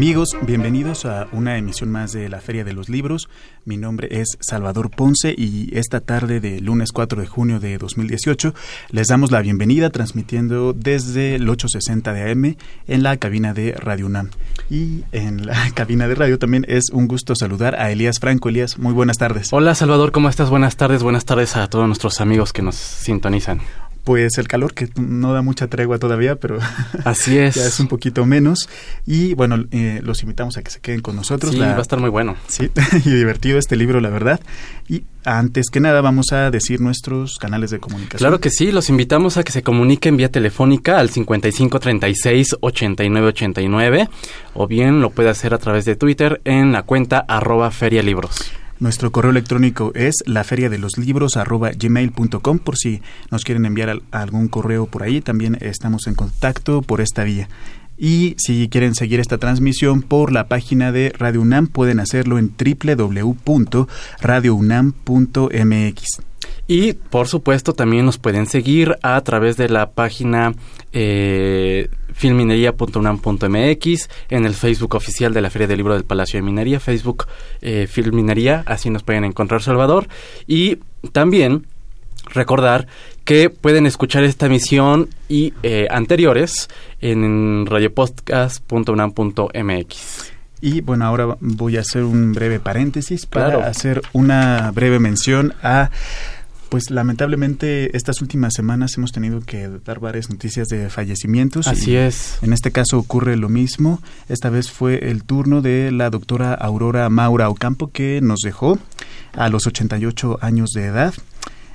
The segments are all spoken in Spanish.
Amigos, bienvenidos a una emisión más de la Feria de los Libros. Mi nombre es Salvador Ponce y esta tarde de lunes 4 de junio de 2018 les damos la bienvenida transmitiendo desde el 860 de AM en la cabina de Radio UNAM. Y en la cabina de radio también es un gusto saludar a Elías Franco. Elías, muy buenas tardes. Hola Salvador, ¿cómo estás? Buenas tardes, buenas tardes a todos nuestros amigos que nos sintonizan. Pues el calor que no da mucha tregua todavía, pero así es. ya es un poquito menos. Y bueno, eh, los invitamos a que se queden con nosotros. Sí, va a estar muy bueno. Sí, y divertido este libro, la verdad. Y antes que nada vamos a decir nuestros canales de comunicación. Claro que sí, los invitamos a que se comuniquen vía telefónica al 5536-8989 o bien lo puede hacer a través de Twitter en la cuenta arroba ferialibros. Nuestro correo electrónico es gmail.com por si nos quieren enviar algún correo por ahí. También estamos en contacto por esta vía. Y si quieren seguir esta transmisión por la página de Radio UNAM, pueden hacerlo en www.radiounam.mx. Y por supuesto también nos pueden seguir a través de la página eh, filminería.unam.mx, en el Facebook oficial de la Feria del Libro del Palacio de Minería, Facebook eh, Filminería, así nos pueden encontrar Salvador. Y también recordar que pueden escuchar esta emisión y eh, anteriores en radiopodcast.unam.mx. Y bueno, ahora voy a hacer un breve paréntesis para hacer una breve mención a pues lamentablemente estas últimas semanas hemos tenido que dar varias noticias de fallecimientos. Así es. En este caso ocurre lo mismo. Esta vez fue el turno de la doctora Aurora Maura Ocampo que nos dejó a los 88 años de edad.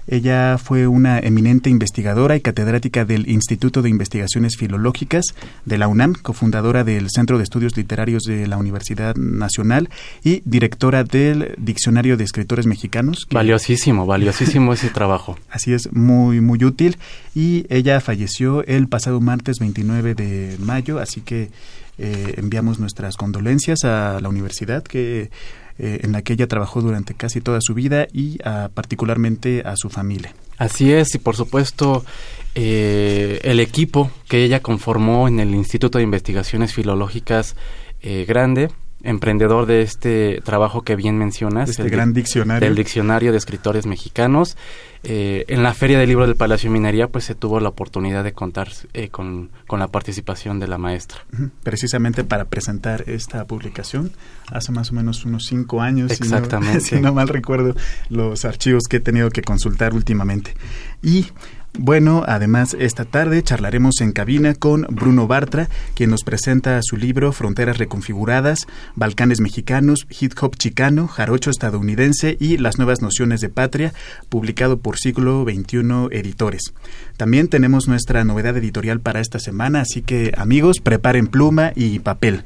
Ella fue una eminente investigadora y catedrática del Instituto de Investigaciones Filológicas de la UNAM, cofundadora del Centro de Estudios Literarios de la Universidad Nacional y directora del Diccionario de Escritores Mexicanos. Valiosísimo, valiosísimo ese trabajo. Así es, muy, muy útil. Y ella falleció el pasado martes 29 de mayo, así que eh, enviamos nuestras condolencias a la universidad que eh, en la que ella trabajó durante casi toda su vida y particularmente a su familia. Así es, y por supuesto eh, el equipo que ella conformó en el Instituto de Investigaciones Filológicas eh, Grande, emprendedor de este trabajo que bien mencionas. Este gran diccionario. Del diccionario de escritores mexicanos. Eh, en la Feria del Libro del Palacio de Minería, pues se tuvo la oportunidad de contar eh, con, la participación de la maestra. Precisamente para presentar esta publicación, hace más o menos unos cinco años. Exactamente. Si no, si no mal recuerdo los archivos que he tenido que consultar últimamente. Y bueno, además esta tarde charlaremos en cabina con Bruno Bartra, quien nos presenta su libro Fronteras Reconfiguradas, Balcanes Mexicanos, Hip Hop Chicano, Jarocho Estadounidense y las Nuevas Nociones de Patria, publicado por Siglo XXI Editores. También tenemos nuestra novedad editorial para esta semana, así que amigos, preparen pluma y papel.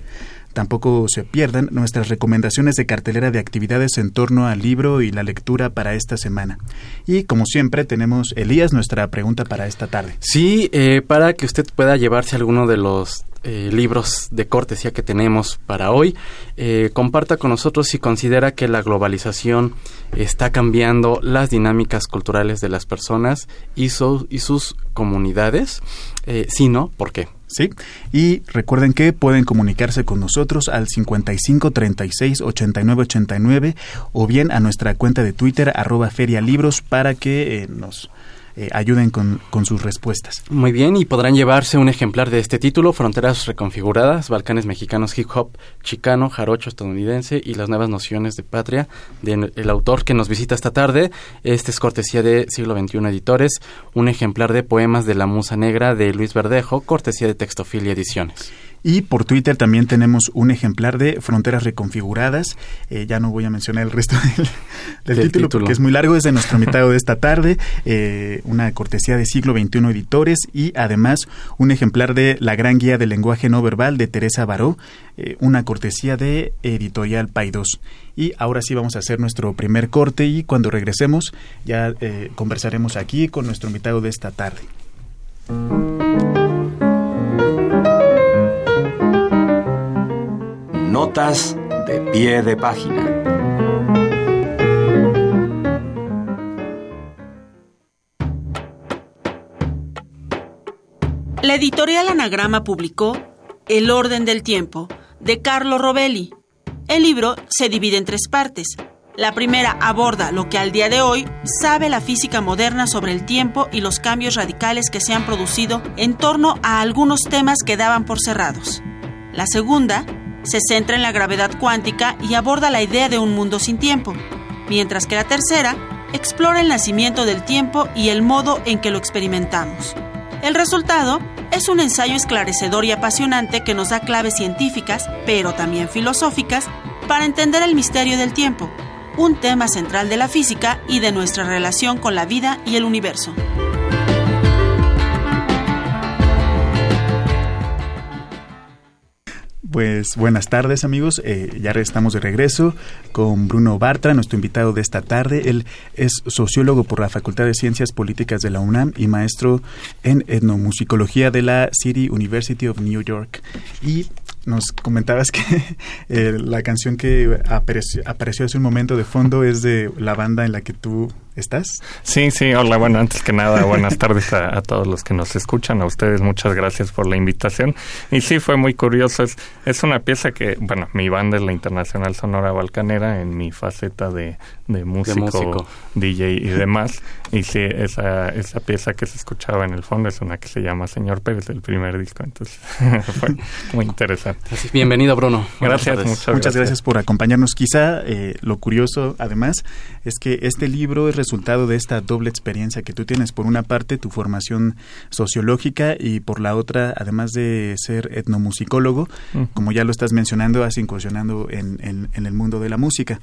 Tampoco se pierdan nuestras recomendaciones de cartelera de actividades en torno al libro y la lectura para esta semana. Y como siempre tenemos, Elías, nuestra pregunta para esta tarde. Sí, eh, para que usted pueda llevarse alguno de los eh, libros de cortesía que tenemos para hoy. Eh, comparta con nosotros si considera que la globalización está cambiando las dinámicas culturales de las personas y, y sus comunidades. si no, ¿por qué? ¿Sí? Y recuerden que pueden comunicarse con nosotros al 55 36 89 89 o bien a nuestra cuenta de Twitter arroba ferialibros para que eh, nos eh, ayuden con, con, sus respuestas. Muy bien, y podrán llevarse un ejemplar de este título, Fronteras Reconfiguradas, Balcanes Mexicanos, Hip Hop Chicano, Jarocho Estadounidense y las Nuevas Nociones de Patria, del autor que nos visita esta tarde. Este es cortesía de Siglo XXI Editores, un ejemplar de Poemas de la Musa Negra de Luis Verdejo, cortesía de Textofilia Ediciones. Y por Twitter también tenemos un ejemplar de Fronteras Reconfiguradas. Eh, ya no voy a mencionar el resto del, título, porque es muy largo, es de nuestro invitado de esta tarde. Eh, una cortesía de siglo XXI Editores y además un ejemplar de La Gran Guía del Lenguaje No Verbal de Teresa Baró, eh, una cortesía de Editorial Paidós. Y ahora sí vamos a hacer nuestro primer corte y cuando regresemos ya conversaremos aquí con nuestro invitado de esta tarde. Notas de pie de página. La editorial Anagrama publicó El orden del tiempo, de Carlo Robelli. El libro se divide en tres partes. La primera aborda lo que al día de hoy sabe la física moderna sobre el tiempo y los cambios radicales que se han producido en torno a algunos temas que daban por cerrados. La segunda se centra en la gravedad cuántica y aborda la idea de un mundo sin tiempo, mientras que la tercera explora el nacimiento del tiempo y el modo en que lo experimentamos. El resultado es un ensayo esclarecedor y apasionante que nos da claves científicas, pero también filosóficas, para entender el misterio del tiempo, un tema central de la física y de nuestra relación con la vida y el universo. Pues buenas tardes amigos, eh, ya estamos de regreso con Bruno Bartra, nuestro invitado de esta tarde. Él es sociólogo por la Facultad de Ciencias Políticas de la UNAM y maestro en etnomusicología de la City University of New York. Y nos comentabas que eh, la canción que apareció, apareció hace un momento de fondo es de la banda en la que tú ¿Estás? Sí, sí, hola, bueno, antes que nada, buenas tardes a, todos los que nos escuchan, a ustedes muchas gracias por la invitación. Y sí, fue muy curioso, es, es una pieza que, bueno, mi banda es la Internacional Sonora Balcanera en mi faceta de, de músico, DJ y demás. Y sí, esa, esa pieza que se escuchaba en el fondo es una que se llama Señor Pérez, del primer disco, entonces fue muy interesante. Bienvenido, Bruno. Gracias, muchas, gracias. por acompañarnos. Quizá eh, lo curioso, además, es que este libro es resultado de esta doble experiencia que tú tienes. Por una parte, tu formación sociológica y por la otra, además de ser etnomusicólogo, como ya lo estás mencionando, has incursionado en, en, el mundo de la música.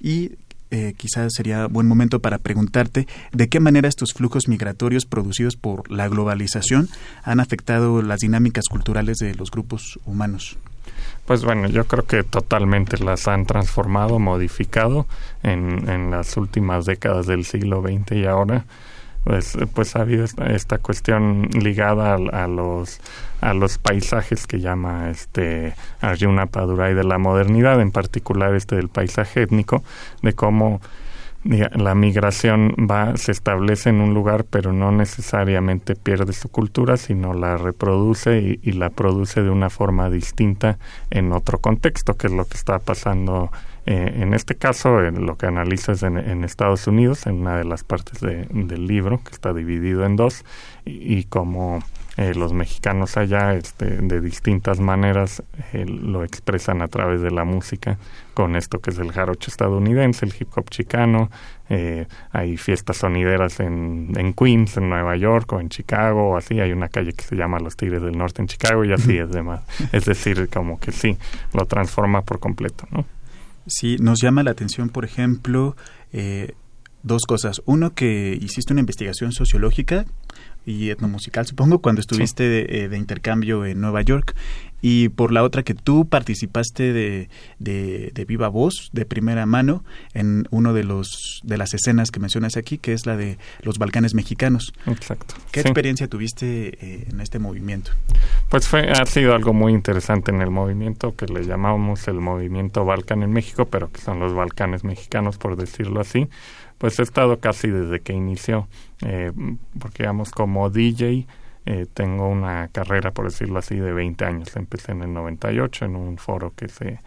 Y eh, quizás sería buen momento para preguntarte de qué manera estos flujos migratorios producidos por la globalización han afectado las dinámicas culturales de los grupos humanos. Pues bueno, yo creo que totalmente las han transformado, modificado en, en las últimas décadas del siglo XX y ahora pues, pues ha habido esta, cuestión ligada a, los a los paisajes que llama este Arjuna Padurai de la modernidad, en particular este del paisaje étnico, de cómo la migración va, se establece en un lugar, pero no necesariamente pierde su cultura, sino la reproduce y, la produce de una forma distinta en otro contexto, que es lo que está pasando eh, en este caso. lo que analiza es en, Estados Unidos, en una de las partes del libro, que está dividido en dos, y, y como eh, los mexicanos allá este, de distintas maneras eh, lo expresan a través de la música con esto que es el jarocho estadounidense, el hip hop chicano, eh, hay fiestas sonideras en, en, Queens, en Nueva York o en Chicago o así, hay una calle que se llama Los Tigres del Norte en Chicago y así es demás. Es decir, como que sí, lo transforma por completo, ¿no? Sí, nos llama la atención, por ejemplo, dos cosas. Uno, que hiciste una investigación sociológica y etnomusical, supongo, cuando estuviste eh, de, intercambio en Nueva York. Y por la otra, que tú participaste de, de, viva voz, de primera mano, en uno de los de las escenas que mencionas aquí, que es la de los Balcanes mexicanos. Exacto. ¿Qué experiencia tuviste eh, en este movimiento? Pues fue, ha sido algo muy interesante en el movimiento que le llamamos el movimiento Balcán en México, pero que son los Balcanes mexicanos, por decirlo así pues he estado casi desde que inició, eh, porque digamos como DJ eh, tengo una carrera, por decirlo así, de 20 años. Empecé en el 98 en un foro que se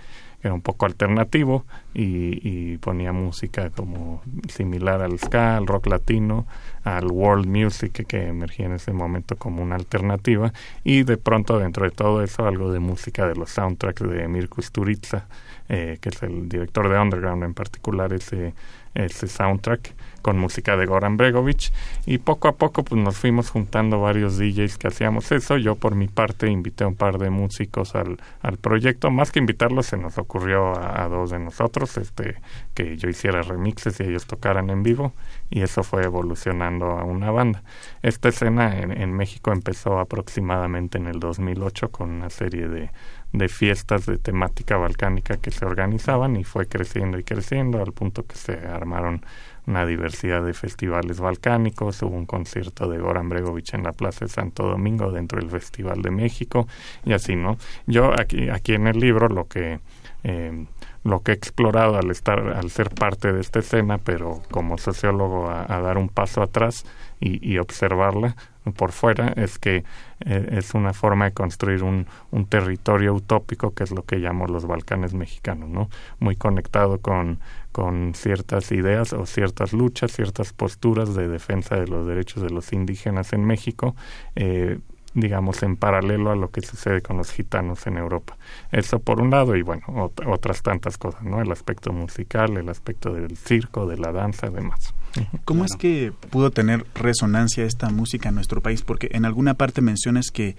era un poco alternativo y, ponía música como similar al ska, al rock latino, al world music que emergía en ese momento como una alternativa y de pronto dentro de todo eso algo de música de los soundtracks de Mirko Sturica, eh, que es el director de Underground en particular ese ese soundtrack con música de Goran Bregovic y poco a poco pues nos fuimos juntando varios DJs que hacíamos eso. Yo por mi parte invité a un par de músicos al, al proyecto. Más que invitarlos se nos ocurrió a, dos de nosotros este que yo hiciera remixes y ellos tocaran en vivo y eso fue evolucionando a una banda. Esta escena en, en México empezó aproximadamente en el 2008 con una serie de de fiestas de temática balcánica que se organizaban y fue creciendo y creciendo al punto que se armaron una diversidad de festivales balcánicos, hubo un concierto de Goran Bregovic en la Plaza de Santo Domingo dentro del Festival de México y así, ¿no? Yo aquí, aquí en el libro lo que eh, lo que he explorado al estar al ser parte de esta escena pero como sociólogo a, dar un paso atrás y, y, observarla por fuera es que eh, es una forma de construir un, un territorio utópico que es lo que llamo los Balcanes mexicanos no muy conectado con con ciertas ideas o ciertas luchas, ciertas posturas de defensa de los derechos de los indígenas en México, eh, digamos, en paralelo a lo que sucede con los gitanos en Europa. Eso por un lado y bueno, otras tantas cosas, ¿no? El aspecto musical, el aspecto del circo, de la danza, demás. ¿Cómo es que pudo tener resonancia esta música en nuestro país? Porque en alguna parte mencionas que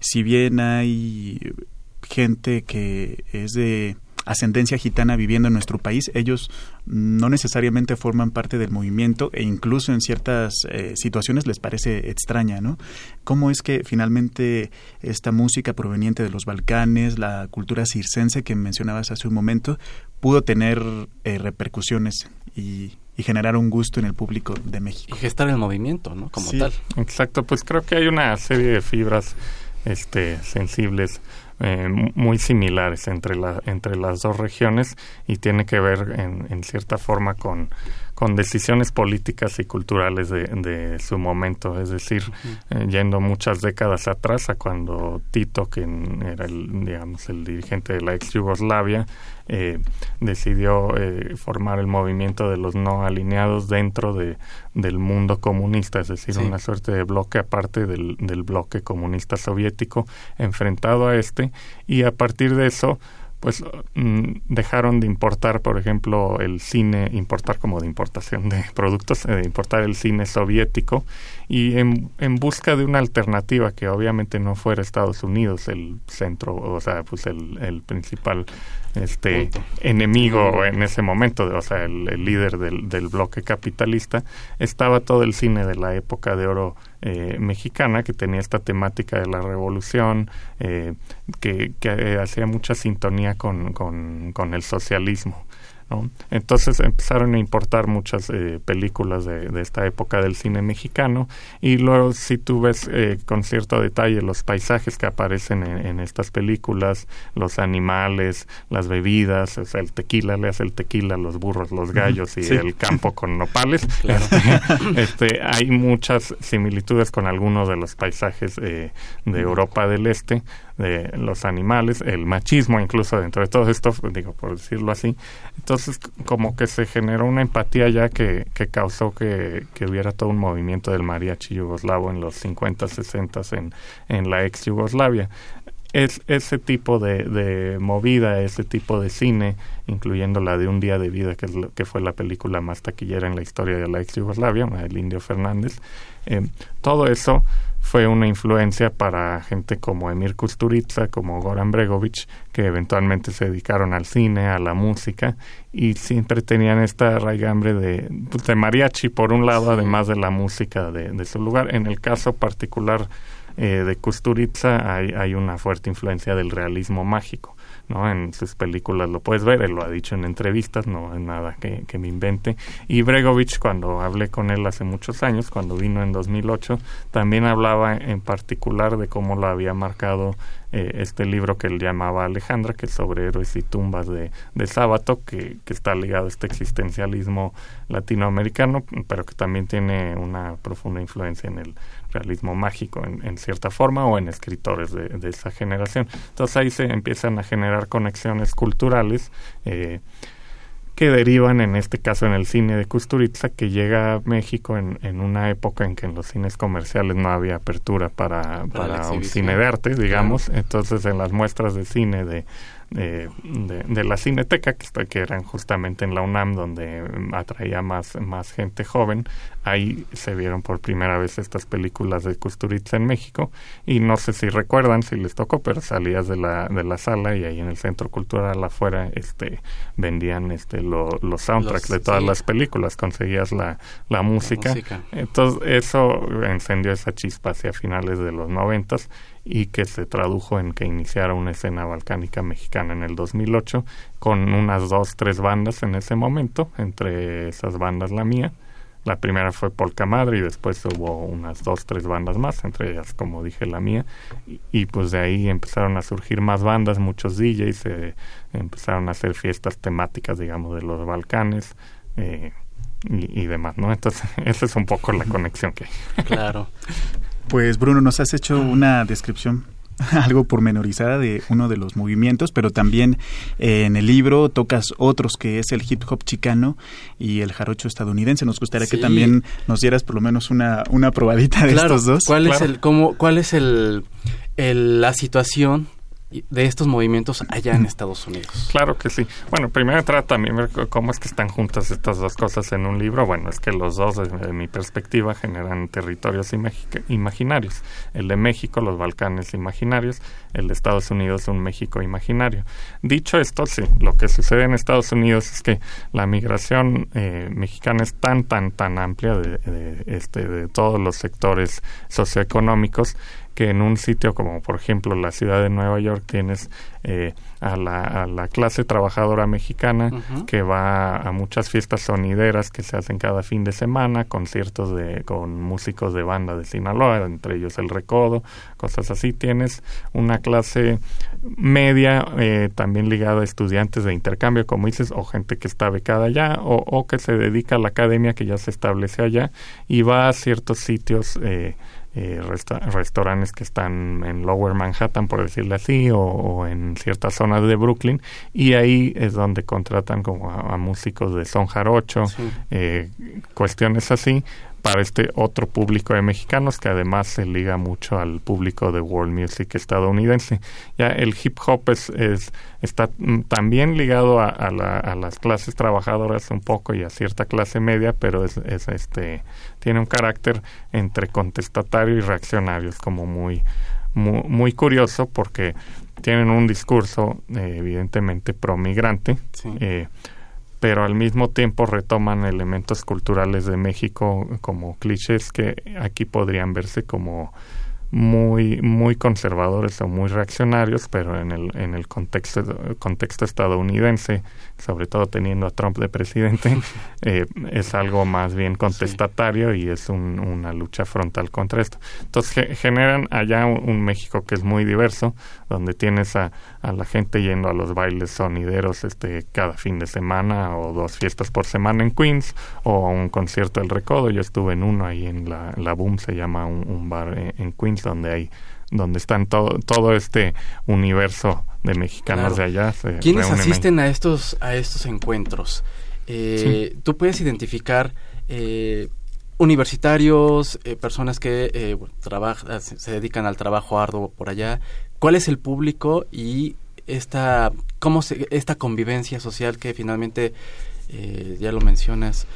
si bien hay gente que es de ascendencia gitana viviendo en nuestro país, ellos no necesariamente forman parte del movimiento e incluso en ciertas eh, situaciones les parece extraña, ¿no? ¿Cómo es que finalmente esta música proveniente de los Balcanes, la cultura circense que mencionabas hace un momento, pudo tener eh, repercusiones y, generar un gusto en el público de México? Y gestar el movimiento, ¿no? Como tal. Exacto, pues creo que hay una serie de fibras este, sensibles eh, muy similares entre, la, entre las dos regiones y tiene que ver en, en cierta forma con, con decisiones políticas y culturales de, de su momento, es decir, eh, yendo muchas décadas atrás a cuando Tito, que era el, digamos, el dirigente de la ex Yugoslavia, eh, decidió eh, formar el movimiento de los no alineados dentro de, del mundo comunista, es decir, una suerte de bloque aparte del, del bloque comunista soviético enfrentado a este y a partir de eso pues mm, dejaron de importar, por ejemplo, el cine, importar como de importación de productos, de importar el cine soviético y en, en busca de una alternativa que obviamente no fuera Estados Unidos el centro, o sea, pues el, el principal este enemigo en ese momento, o sea, el, líder del, del, bloque capitalista, estaba todo el cine de la época de oro eh, mexicana que tenía esta temática de la revolución, eh, que, que hacía mucha sintonía con, con, con el socialismo. Entonces empezaron a importar muchas eh, películas de, esta época del cine mexicano. Y luego si tú ves eh, con cierto detalle los paisajes que aparecen en, estas películas, los animales, las bebidas, o sea, el tequila, le hace el tequila, los burros, los gallos y el campo con nopales, este, hay muchas similitudes con algunos de los paisajes eh, de Europa del Este de los animales, el machismo incluso dentro de todo esto, digo, por decirlo así. Entonces, como que se generó una empatía ya que, que causó que, que hubiera todo un movimiento del mariachi yugoslavo en los 50, 60 en, en la ex Yugoslavia es ese tipo de, de, movida, ese tipo de cine, incluyendo la de Un Día de Vida, que, es lo, que fue la película más taquillera en la historia de la ex Yugoslavia, el Indio Fernández, eh, todo eso fue una influencia para gente como Emir Kusturica, como Goran Bregovic, que eventualmente se dedicaron al cine, a la música, y siempre tenían esta raigambre de, pues, de mariachi, por un lado, además de la música de, de, su lugar. En el caso particular eh, de Kusturica hay, hay una fuerte influencia del realismo mágico. ¿No? En sus películas lo puedes ver, él lo ha dicho en entrevistas, no es nada que, me invente. Y Bregovich, cuando hablé con él hace muchos años, cuando vino en 2008, también hablaba en particular de cómo lo había marcado eh, este libro que él llamaba Alejandra, que es sobre héroes y tumbas de, de Sábato, que, que está ligado a este existencialismo latinoamericano, pero que también tiene una profunda influencia en el realismo mágico en, cierta forma o en escritores de, de, esa generación. Entonces ahí se empiezan a generar conexiones culturales. Eh, que derivan en este caso en el cine de Kusturica que llega a México en, en una época en que en los cines comerciales no había apertura para, para, un cine de arte, digamos. Entonces en las muestras de cine de, de, de, la Cineteca, que, que eran justamente en la UNAM, donde atraía más, más gente joven. Ahí se vieron por primera vez estas películas de Kusturica en México. Y no sé si recuerdan, si les tocó, pero salías de la, de la sala y ahí en el Centro Cultural afuera este, vendían este, los soundtracks de todas las películas, conseguías la, la música. Entonces, eso encendió esa chispa hacia finales de los noventas y que se tradujo en que iniciara una escena balcánica mexicana en el 2008 con unas dos, tres bandas en ese momento, entre esas bandas la mía. La primera fue Polka Madre y después hubo unas dos, tres bandas más, entre ellas, como dije, la mía. Y, pues de ahí empezaron a surgir más bandas, muchos DJs, eh, empezaron a hacer fiestas temáticas, digamos, de los Balcanes. Eh, y, y, demás, ¿no? Entonces, esa es un poco la conexión que hay. Claro. Pues Bruno, nos has hecho una descripción algo pormenorizada de uno de los movimientos, pero también eh, en el libro tocas otros que es el hip hop chicano y el jarocho estadounidense. Nos gustaría que también nos dieras por lo menos una, una probadita de estos dos. ¿Cuál es el cómo cuál es el, el la situación de estos movimientos allá en Estados Unidos. Claro que sí. Bueno, primero trata también ver cómo es que están juntas estas dos cosas en un libro. Bueno, es que los dos, desde mi perspectiva, generan territorios imaginarios. El de México, los Balcanes imaginarios, el de Estados Unidos, un México imaginario. Dicho esto, sí, lo que sucede en Estados Unidos es que la migración eh, mexicana es tan, tan, tan amplia de, este, de todos los sectores socioeconómicos que en un sitio como por ejemplo la ciudad de Nueva York tienes eh, a, la, a, la, clase trabajadora mexicana que va a muchas fiestas sonideras que se hacen cada fin de semana, conciertos de, con músicos de banda de Sinaloa, entre ellos el Recodo, cosas así. Tienes una clase media eh, también ligada a estudiantes de intercambio, como dices, o gente que está becada allá o, o que se dedica a la academia que ya se establece allá y va a ciertos sitios eh, eh, restaurantes que están en Lower Manhattan, por decirlo así, o, en ciertas zonas de Brooklyn, y ahí es donde contratan como a, músicos de son jarocho, eh, cuestiones así, para este otro público de mexicanos que además se liga mucho al público de world music estadounidense. Ya el hip hop es, es está mm, también ligado a, a, las clases trabajadoras un poco y a cierta clase media, pero es, es, este tiene un carácter entre contestatario y reaccionario, es como muy muy, muy curioso porque tienen un discurso eh, evidentemente pro migrante. Eh, pero al mismo tiempo retoman elementos culturales de México como clichés que aquí podrían verse como muy muy conservadores o muy reaccionarios, pero en el en el contexto contexto estadounidense, sobre todo teniendo a Trump de presidente, eh, es algo más bien contestatario y es una lucha frontal contra esto. Entonces generan allá un, México que es muy diverso, donde tienes a, a, la gente yendo a los bailes sonideros este cada fin de semana o dos fiestas por semana en Queens o a un concierto del Recodo. Yo estuve en uno ahí en la, la Boom, se llama un, bar en Queens donde hay donde están todo todo este universo de mexicanos de allá. ¿Quiénes asisten a estos a estos encuentros? Eh, Tú puedes identificar eh, universitarios, eh, personas que trabajan, se dedican al trabajo arduo por allá. ¿Cuál es el público y esta cómo se, esta convivencia social que finalmente ya lo mencionas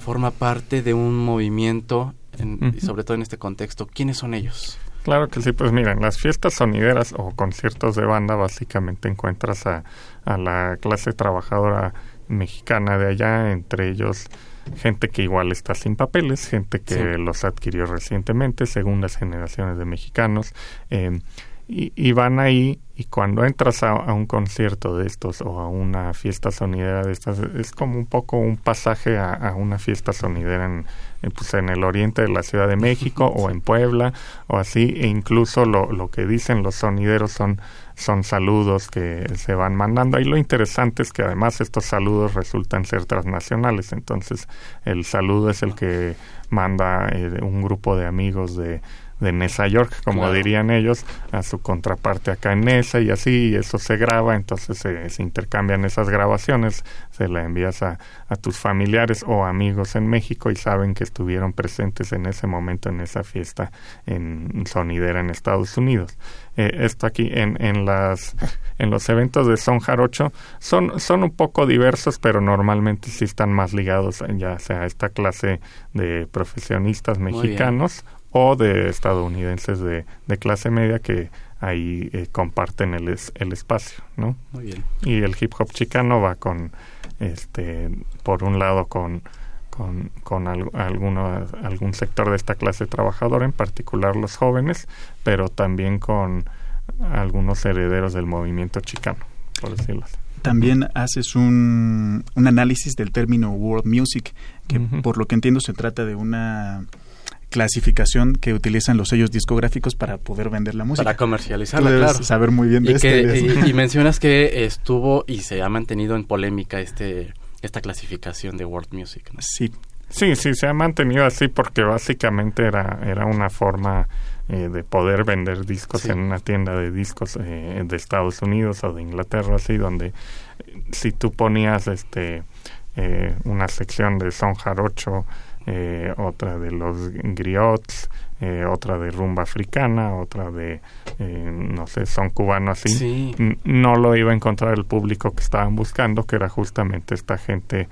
forma parte de un movimiento y sobre todo en este contexto. ¿Quiénes son ellos? Claro que sí, pues miren, las fiestas sonideras o conciertos de banda básicamente encuentras a, a la clase trabajadora mexicana de allá, entre ellos gente que igual está sin papeles, gente que los adquirió recientemente, segundas generaciones de mexicanos, eh, y, van ahí y cuando entras a, un concierto de estos o a una fiesta sonidera de estas es como un poco un pasaje a, una fiesta sonidera en, pues en el oriente de la Ciudad de México o en Puebla o así e incluso lo, lo que dicen los sonideros son son saludos que se van mandando. Ahí lo interesante es que además estos saludos resultan ser transnacionales. Entonces, el saludo es el que manda eh, un grupo de amigos de, de Nesa York, como dirían ellos, a su contraparte acá en Nesa y así, y eso se graba, entonces se, intercambian esas grabaciones, se la envías a, a, tus familiares o amigos en México y saben que estuvieron presentes en ese momento en esa fiesta en sonidera en Estados Unidos. Eh, esto aquí en, en, las, en los eventos de Son Jarocho son, son un poco diversos, pero normalmente sí están más ligados ya sea a esta clase de profesionistas mexicanos o de estadounidenses de, de clase media que ahí eh, comparten el, el espacio, ¿no? Muy bien. Y el hip hop chicano va con, este, por un lado con, con, con alguno, algún sector de esta clase trabajadora, en particular los jóvenes, pero también con algunos herederos del movimiento chicano, por decirlo así. También haces un, un análisis del término world music, que por lo que entiendo se trata de una clasificación que utilizan los sellos discográficos para poder vender la música. Para comercializarla, claro. saber muy bien de y este, y, mencionas que estuvo y se ha mantenido en polémica este esta clasificación de world music. Sí. Sí, sí, se ha mantenido así porque básicamente era, era una forma eh, de poder vender discos en una tienda de discos eh, de Estados Unidos o de Inglaterra, así, donde eh, si tú ponías este una sección de son jarocho eh, otra de los griots, eh, otra de rumba africana, otra de, eh, no sé, son cubanos así. No lo iba a encontrar el público que estaban buscando, que era justamente esta gente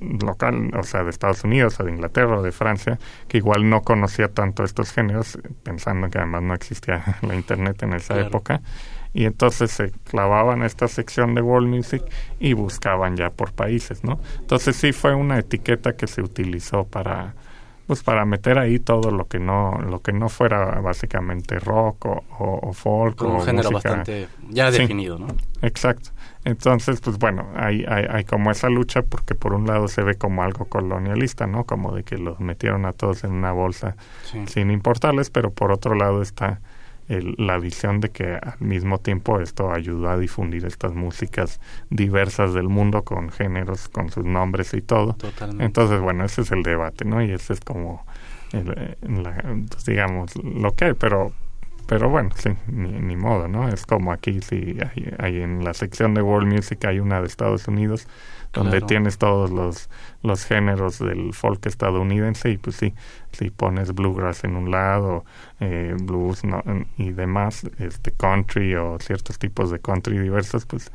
local, o sea, de Estados Unidos, o de Inglaterra, o de Francia, que igual no conocía tanto estos géneros, pensando que además no existía la Internet en esa época y entonces se clavaban a esta sección de world music y buscaban ya por países, ¿no? Entonces sí fue una etiqueta que se utilizó para pues para meter ahí todo lo que no lo que no fuera básicamente rock o, o, folk Con un género bastante ya definido, ¿no? Exacto. Entonces, pues bueno, hay, hay, hay como esa lucha porque por un lado se ve como algo colonialista, ¿no? Como de que los metieron a todos en una bolsa sin importarles, pero por otro lado está la visión de que al mismo tiempo esto ayudó a difundir estas músicas diversas del mundo con géneros, con sus nombres y todo. Entonces, bueno, ese es el debate, ¿no? Y ese es como, el, pues, digamos, lo que hay, pero pero bueno, sí, ni, modo, ¿no? Es como aquí, si hay, en la sección de World Music hay una de Estados Unidos, donde tienes todos los, los géneros del folk estadounidense y pues sí, si pones bluegrass en un lado, eh, blues y demás, este country o ciertos tipos de country diversos, pues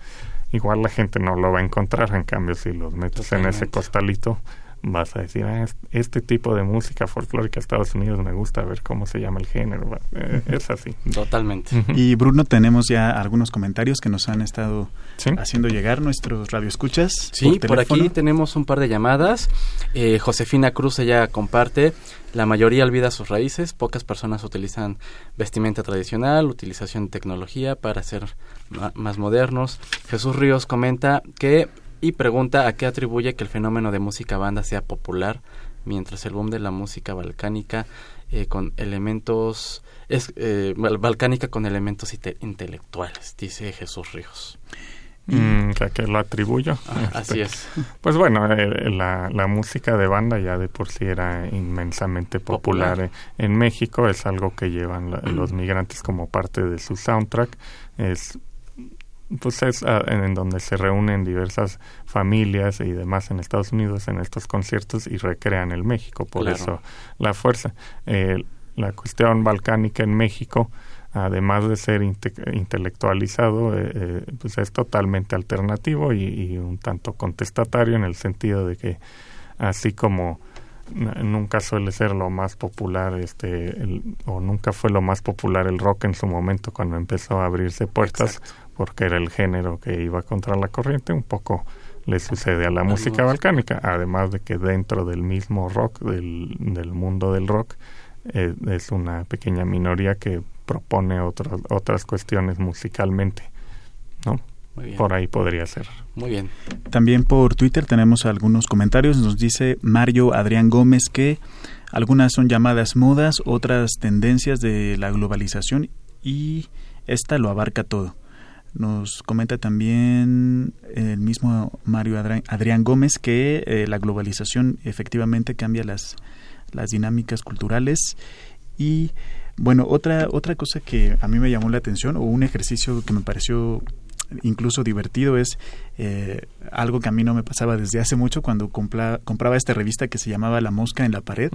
igual la gente no lo va a encontrar, en cambio si los metes en ese costalito, vas a decir, ah, este tipo de música folclórica de Estados Unidos me gusta, a ver cómo se llama el género. Eh, es así. Totalmente. Y Bruno, tenemos ya algunos comentarios que nos han estado haciendo llegar nuestros radioescuchas. Sí, por, aquí tenemos un par de llamadas. Eh, Josefina Cruz, ella comparte, la mayoría olvida sus raíces, pocas personas utilizan vestimenta tradicional, utilización de tecnología para ser más modernos. Jesús Ríos comenta que y pregunta a qué atribuye que el fenómeno de música banda sea popular mientras el boom de la música balcánica eh, con elementos es eh, balcánica con elementos intelectuales dice Jesús Ríos mm, ¿A qué lo atribuyo? Ah, así es. Pues bueno, eh, la, la, música de banda ya de por sí era inmensamente popular, En, México. Es algo que llevan los migrantes como parte de su soundtrack. Es pues es ah, en donde se reúnen diversas familias y demás en Estados Unidos en estos conciertos y recrean el México, por eso la fuerza. Eh, la cuestión balcánica en México, además de ser intelectualizado, eh, eh, pues es totalmente alternativo y, un tanto contestatario en el sentido de que así como nunca suele ser lo más popular este o nunca fue lo más popular el rock en su momento cuando empezó a abrirse puertas porque era el género que iba contra la corriente, un poco le sucede a la música balcánica, además de que dentro del mismo rock, del, del mundo del rock, eh, es una pequeña minoría que propone otras otras cuestiones musicalmente, ¿no? Por ahí podría ser. Muy bien. También por Twitter tenemos algunos comentarios. Nos dice Mario Adrián Gómez que algunas son llamadas modas, otras tendencias de la globalización y esta lo abarca todo. Nos comenta también el mismo Mario Adrián Gómez que eh, la globalización efectivamente cambia las, las dinámicas culturales. Y bueno, otra, otra cosa que a mí me llamó la atención, o un ejercicio que me pareció incluso divertido es eh, algo que a mí no me pasaba desde hace mucho cuando compraba esta revista que se llamaba La Mosca en la Pared.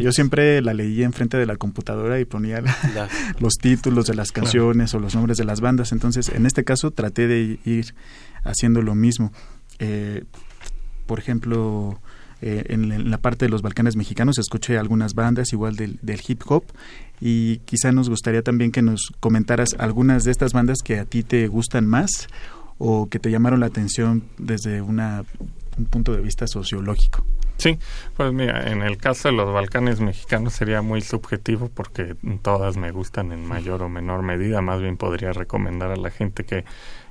Yo siempre la leía enfrente de la computadora y ponía los títulos de las canciones o los nombres de las bandas. Entonces, en este caso traté de ir haciendo lo mismo. Eh, por ejemplo, eh, en, la parte de los Balcanes mexicanos escuché algunas bandas igual del, del, hip hop y quizá nos gustaría también que nos comentaras algunas de estas bandas que a ti te gustan más o que te llamaron la atención desde un punto de vista sociológico. Sí, pues mira, en el caso de los Balcanes mexicanos sería muy subjetivo porque todas me gustan en mayor o menor medida. Más bien podría recomendar a la gente que,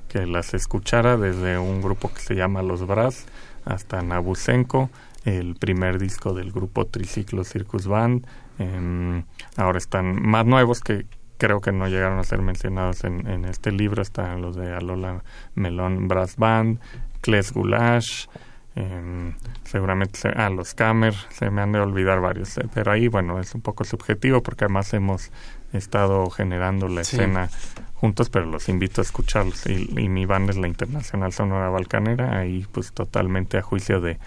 que las escuchara desde un grupo que se llama Los Brass hasta Nabucenco, el primer disco del grupo Triciclo Circus Band. Em, ahora están más nuevos que creo que no llegaron a ser mencionados en, este libro. Están los de Alola Melón Brass Band, Kles Gulash, em, seguramente a ah, los Camer, se me han de olvidar varios. Eh, pero ahí, bueno, es un poco subjetivo porque además hemos estado generando la escena juntos, pero los invito a escucharlos. Y, y, mi banda es la Internacional Sonora Balcanera, ahí pues totalmente a juicio de,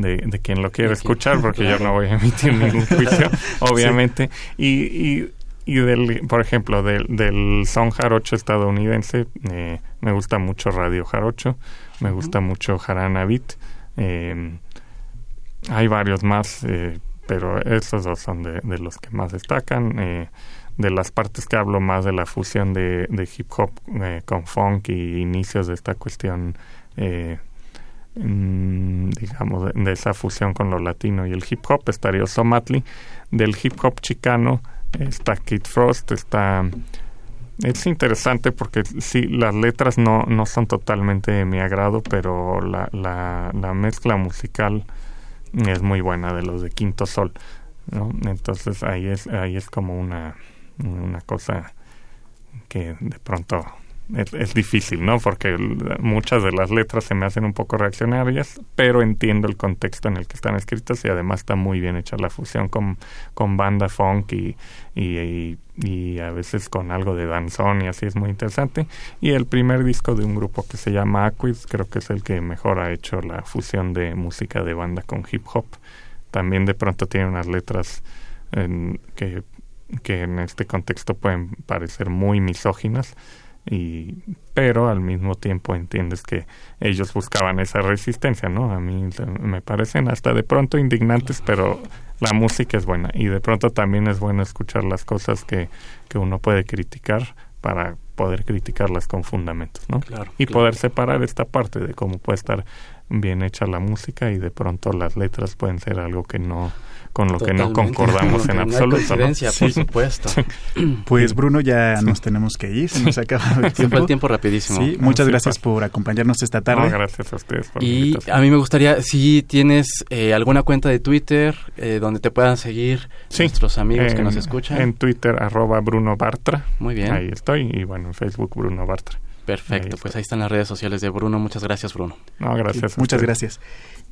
de, quien lo quiera escuchar, porque yo no voy a emitir ningún juicio, obviamente. Y, y, y, del, por ejemplo, del, del son jarocho estadounidense, eh, me gusta mucho Radio Jarocho, me gusta mucho Jarana Beat. Eh, hay varios más, eh, pero esos dos son de, de los que más destacan. Eh, de las partes que hablo más de la fusión de, de hip hop eh, con funk y inicios de esta cuestión eh, digamos, de, esa fusión con lo latino y el hip hop, estaría Ozomatli. Del hip hop chicano está Kid Frost, está... Es interesante porque sí, las letras no, no son totalmente de mi agrado, pero la, la, la mezcla musical es muy buena de los de Quinto Sol. ¿no? Entonces ahí es, ahí es como una, una cosa que de pronto es, difícil, ¿no? Porque muchas de las letras se me hacen un poco reaccionarias, pero entiendo el contexto en el que están escritas y además está muy bien hecha la fusión con, con banda funk y, y, a veces con algo de danzón y así es muy interesante. Y el primer disco de un grupo que se llama Aquid, creo que es el que mejor ha hecho la fusión de música de banda con hip hop. También de pronto tiene unas letras que, que en este contexto pueden parecer muy misóginas y pero al mismo tiempo entiendes que ellos buscaban esa resistencia, ¿no? A mí me parecen hasta de pronto indignantes, pero la música es buena y de pronto también es bueno escuchar las cosas que, que uno puede criticar para poder criticarlas con fundamentos, ¿no? Claro, y poder separar esta parte de cómo puede estar bien hecha la música y de pronto las letras pueden ser algo que no con lo que no concordamos en absoluto. ¿no? por supuesto. Pues Bruno, ya nos tenemos que ir, se nos acaba el tiempo. fue el tiempo rapidísimo. Sí, muchas gracias por acompañarnos esta tarde. gracias a ustedes por Y a mí me gustaría, si tienes eh, alguna cuenta de Twitter eh, donde te puedan seguir nuestros amigos que nos escuchan. En Twitter, arroba Bruno Bartra. Muy bien. Ahí estoy. Y bueno, en Facebook, Bruno Bartra. Perfecto, pues ahí están las redes sociales de Bruno. Muchas gracias, Bruno. No, gracias. muchas gracias.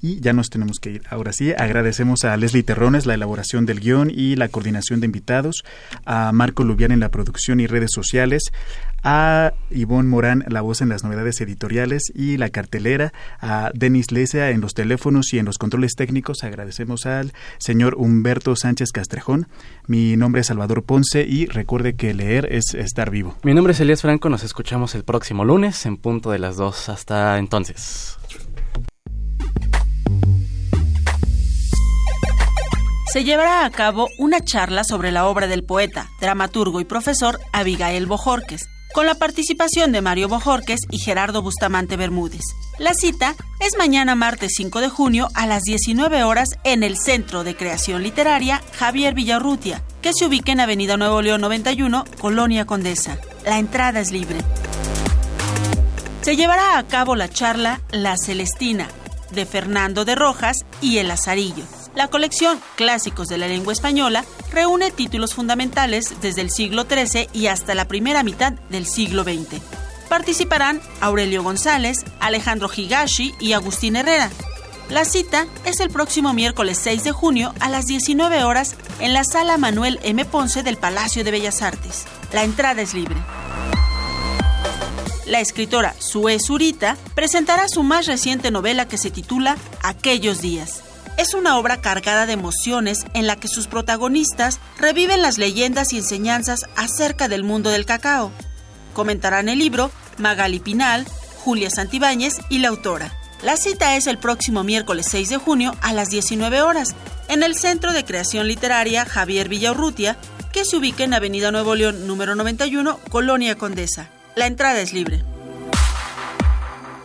Y ya nos tenemos que ir. Ahora sí, agradecemos a Leslie Terrones la elaboración del guion y la coordinación de invitados, a Marco Lubián en la producción y redes sociales, a Ivonne Morán la voz en las novedades editoriales y la cartelera, a Denis Lesia en los teléfonos y en los controles técnicos. Agradecemos al señor Humberto Sánchez Castrejón. Mi nombre es Salvador Ponce y recuerde que leer es estar vivo. Mi nombre es Elías Franco. Nos escuchamos el próximo lunes en punto de las dos. Hasta entonces. Se llevará a cabo una charla sobre la obra del poeta, dramaturgo y profesor Abigail Bojorques, con la participación de Mario Bojorques y Gerardo Bustamante Bermúdez. La cita es mañana martes 5 de junio a las 19 horas en el Centro de Creación Literaria Javier Villarrutia, que se ubica en Avenida Nuevo León 91, Colonia Condesa. La entrada es libre. Se llevará a cabo la charla La Celestina, de Fernando de Rojas y El Azarillo la colección Clásicos de la Lengua Española reúne títulos fundamentales desde el siglo XIII y hasta la primera mitad del siglo XX. Participarán Aurelio González, Alejandro Higashi y Agustín Herrera. La cita es el próximo miércoles 6 de junio a las 19 horas en la sala Manuel M. Ponce del Palacio de Bellas Artes. La entrada es libre. La escritora Sue Zurita presentará su más reciente novela que se titula Aquellos días. Es una obra cargada de emociones en la que sus protagonistas reviven las leyendas y enseñanzas acerca del mundo del cacao. Comentarán el libro Magali Pinal, Julia Santibáñez y la autora. La cita es el próximo miércoles 6 de junio a las 19 horas en el Centro de Creación Literaria Javier Villaurrutia, que se ubica en Avenida Nuevo León número 91, Colonia Condesa. La entrada es libre.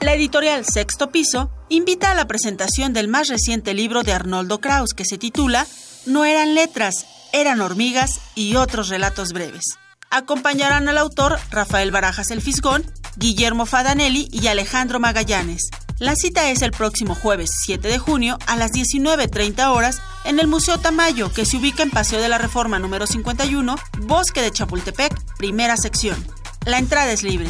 La editorial Sexto Piso invita a la presentación del más reciente libro de Arnoldo Kraus que se titula No eran letras, eran hormigas y otros relatos breves. Acompañarán al autor Rafael Barajas El Fisgón, Guillermo Fadanelli y Alejandro Magallanes. La cita es el próximo jueves 7 de junio a las 19.30 horas en el Museo Tamayo, que se ubica en Paseo de la Reforma número 51, Bosque de Chapultepec, primera sección. La entrada es libre.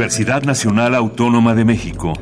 Universidad Nacional Autónoma de México.